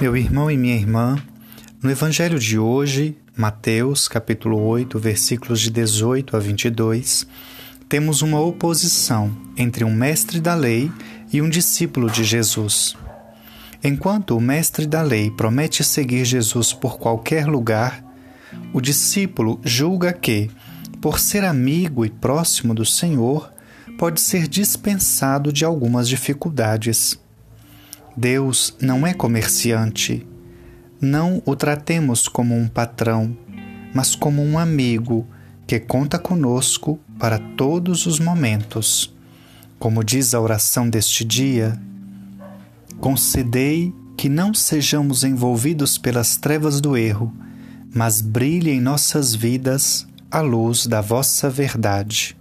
Meu irmão e minha irmã, no evangelho de hoje, Mateus, capítulo 8, versículos de 18 a 22, temos uma oposição entre um mestre da lei e um discípulo de Jesus. Enquanto o mestre da lei promete seguir Jesus por qualquer lugar, o discípulo julga que, por ser amigo e próximo do Senhor, pode ser dispensado de algumas dificuldades. Deus não é comerciante. Não o tratemos como um patrão, mas como um amigo que conta conosco para todos os momentos. Como diz a oração deste dia, concedei que não sejamos envolvidos pelas trevas do erro, mas brilhe em nossas vidas a luz da vossa verdade.